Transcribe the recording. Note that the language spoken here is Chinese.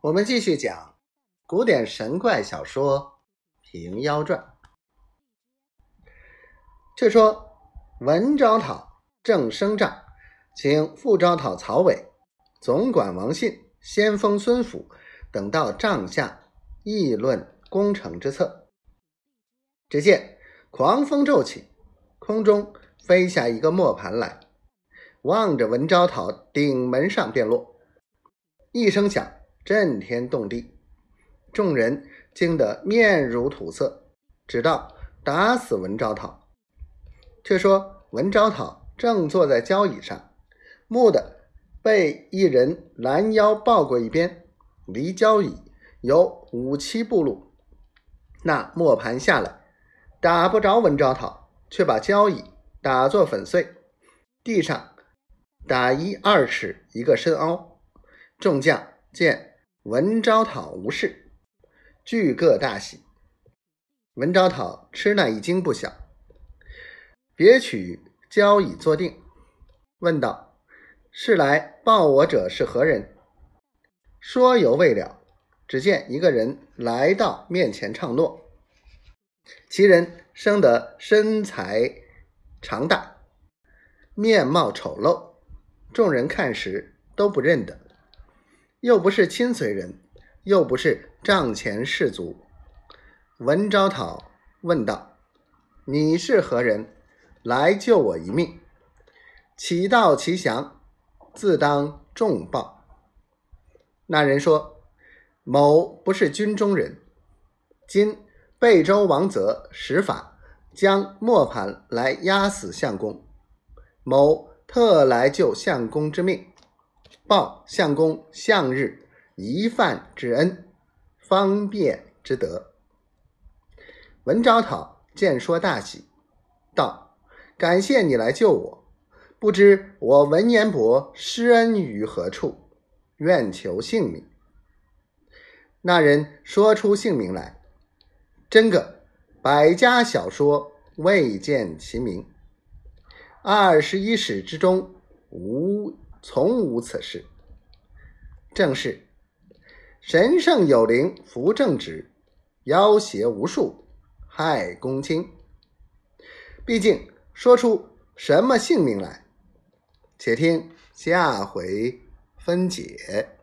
我们继续讲古典神怪小说《平妖传》。却说文昭讨郑升帐，请副昭讨曹伟、总管王信、先锋孙府等到帐下议论攻城之策。只见狂风骤起，空中飞下一个磨盘来，望着文昭讨顶门上便落，一声响。震天动地，众人惊得面如土色，直到打死文昭讨。却说文昭讨正坐在交椅上，蓦地被一人拦腰抱过一边，离交椅有五七步路。那磨盘下来，打不着文昭讨，却把交椅打作粉碎，地上打一二尺一个深凹。众将见。文昭讨无事，俱各大喜。文昭讨吃那一惊不小，别取交椅坐定，问道：“是来报我者是何人？”说犹未了，只见一个人来到面前唱诺。其人生得身材长大，面貌丑陋，众人看时都不认得。又不是亲随人，又不是帐前士卒。文昭讨问道：“你是何人？来救我一命？其道其详？自当重报。”那人说：“某不是军中人，今贝州王泽使法将磨盘来压死相公，某特来救相公之命。”报相公向日一饭之恩，方便之德。文昭讨见说大喜，道：“感谢你来救我，不知我文彦博施恩于何处？愿求姓名。”那人说出姓名来，真个百家小说未见其名，二十一史之中无。从无此事，正是神圣有灵，扶正直，妖邪无数，害公卿。毕竟说出什么姓名来，且听下回分解。